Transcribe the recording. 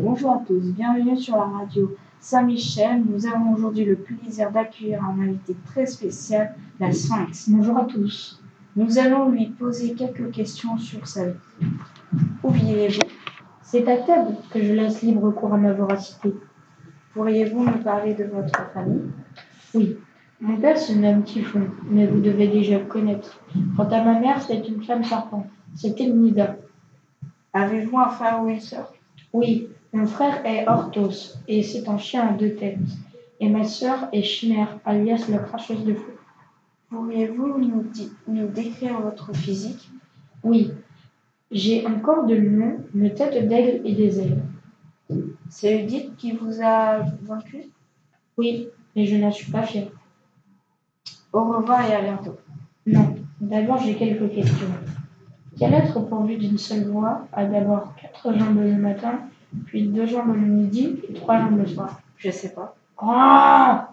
Bonjour à tous, bienvenue sur la radio Saint-Michel. Nous avons aujourd'hui le plaisir d'accueillir un invité très spécial, la Sphinx. Bonjour à tous. Nous allons lui poser quelques questions sur sa vie. Où vivez-vous C'est à table que je laisse libre cours à ma voracité. Pourriez-vous me parler de votre famille? Oui. Mon père se nomme Typhon, mais vous devez déjà le connaître. Quant à ma mère, c'est une femme serpent. C'était Nida. Avez-vous un frère ou une sœur? Oui, mon frère est Orthos, et c'est un chien à deux têtes. Et ma sœur est Chimère, alias la cracheuse de feu. Pourriez-vous nous, décrire votre physique? Oui, j'ai un corps de lion, une tête d'aigle et des ailes. C'est Edith qui vous a vaincu? Oui, mais je n'en suis pas fière. Au revoir et à bientôt. Non, d'abord j'ai quelques questions. Quel être pourvu d'une seule voix? A d'abord quatre jambes le matin, puis deux jambes le midi et trois jambes le soir Je sais pas. Ah